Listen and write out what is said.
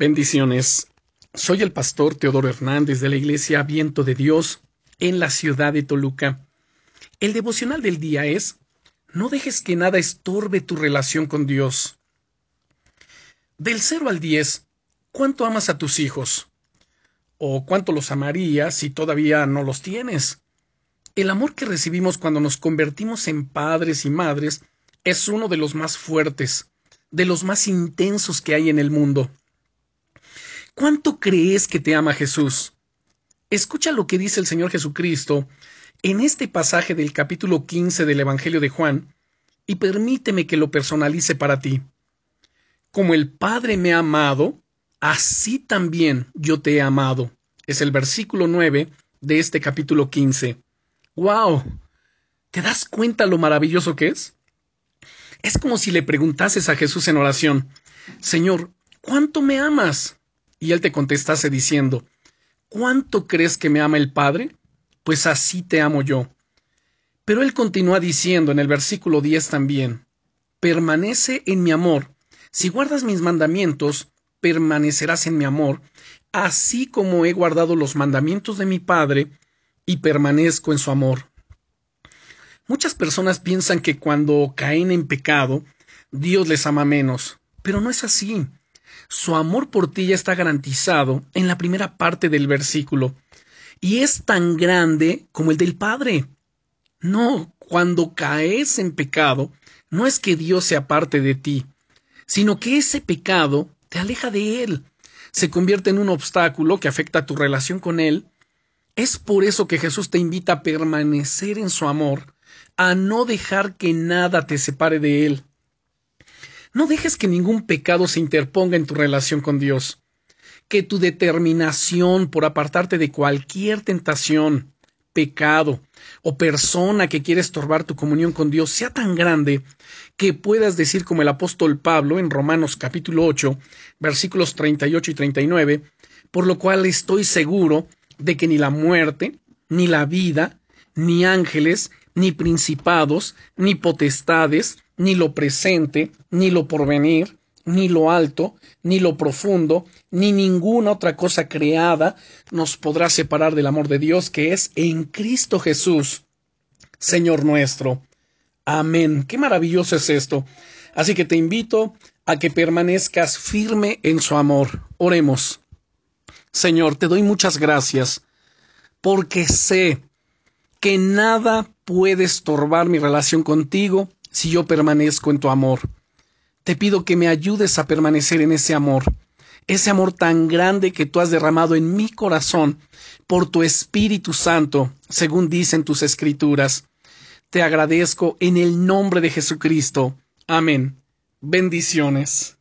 Bendiciones. Soy el pastor Teodoro Hernández de la Iglesia Viento de Dios en la ciudad de Toluca. El devocional del día es No dejes que nada estorbe tu relación con Dios. Del 0 al 10, ¿cuánto amas a tus hijos? ¿O cuánto los amarías si todavía no los tienes? El amor que recibimos cuando nos convertimos en padres y madres es uno de los más fuertes, de los más intensos que hay en el mundo. ¿Cuánto crees que te ama Jesús? Escucha lo que dice el Señor Jesucristo en este pasaje del capítulo 15 del Evangelio de Juan y permíteme que lo personalice para ti. Como el Padre me ha amado, así también yo te he amado. Es el versículo 9 de este capítulo 15. ¡Wow! ¿Te das cuenta lo maravilloso que es? Es como si le preguntases a Jesús en oración, Señor, ¿cuánto me amas? Y él te contestase diciendo, ¿Cuánto crees que me ama el Padre? Pues así te amo yo. Pero él continúa diciendo en el versículo 10 también, Permanece en mi amor. Si guardas mis mandamientos, permanecerás en mi amor, así como he guardado los mandamientos de mi Padre y permanezco en su amor. Muchas personas piensan que cuando caen en pecado, Dios les ama menos, pero no es así. Su amor por ti ya está garantizado en la primera parte del versículo, y es tan grande como el del Padre. No, cuando caes en pecado, no es que Dios se aparte de ti, sino que ese pecado te aleja de Él, se convierte en un obstáculo que afecta tu relación con Él. Es por eso que Jesús te invita a permanecer en su amor, a no dejar que nada te separe de Él. No dejes que ningún pecado se interponga en tu relación con Dios. Que tu determinación por apartarte de cualquier tentación, pecado o persona que quiere estorbar tu comunión con Dios sea tan grande que puedas decir como el apóstol Pablo en Romanos capítulo 8, versículos 38 y 39, por lo cual estoy seguro de que ni la muerte, ni la vida, ni ángeles, ni principados, ni potestades, ni lo presente, ni lo porvenir, ni lo alto, ni lo profundo, ni ninguna otra cosa creada nos podrá separar del amor de Dios que es en Cristo Jesús, Señor nuestro. Amén. Qué maravilloso es esto. Así que te invito a que permanezcas firme en su amor. Oremos. Señor, te doy muchas gracias porque sé que nada puede estorbar mi relación contigo si yo permanezco en tu amor. Te pido que me ayudes a permanecer en ese amor, ese amor tan grande que tú has derramado en mi corazón por tu Espíritu Santo, según dicen tus escrituras. Te agradezco en el nombre de Jesucristo. Amén. Bendiciones.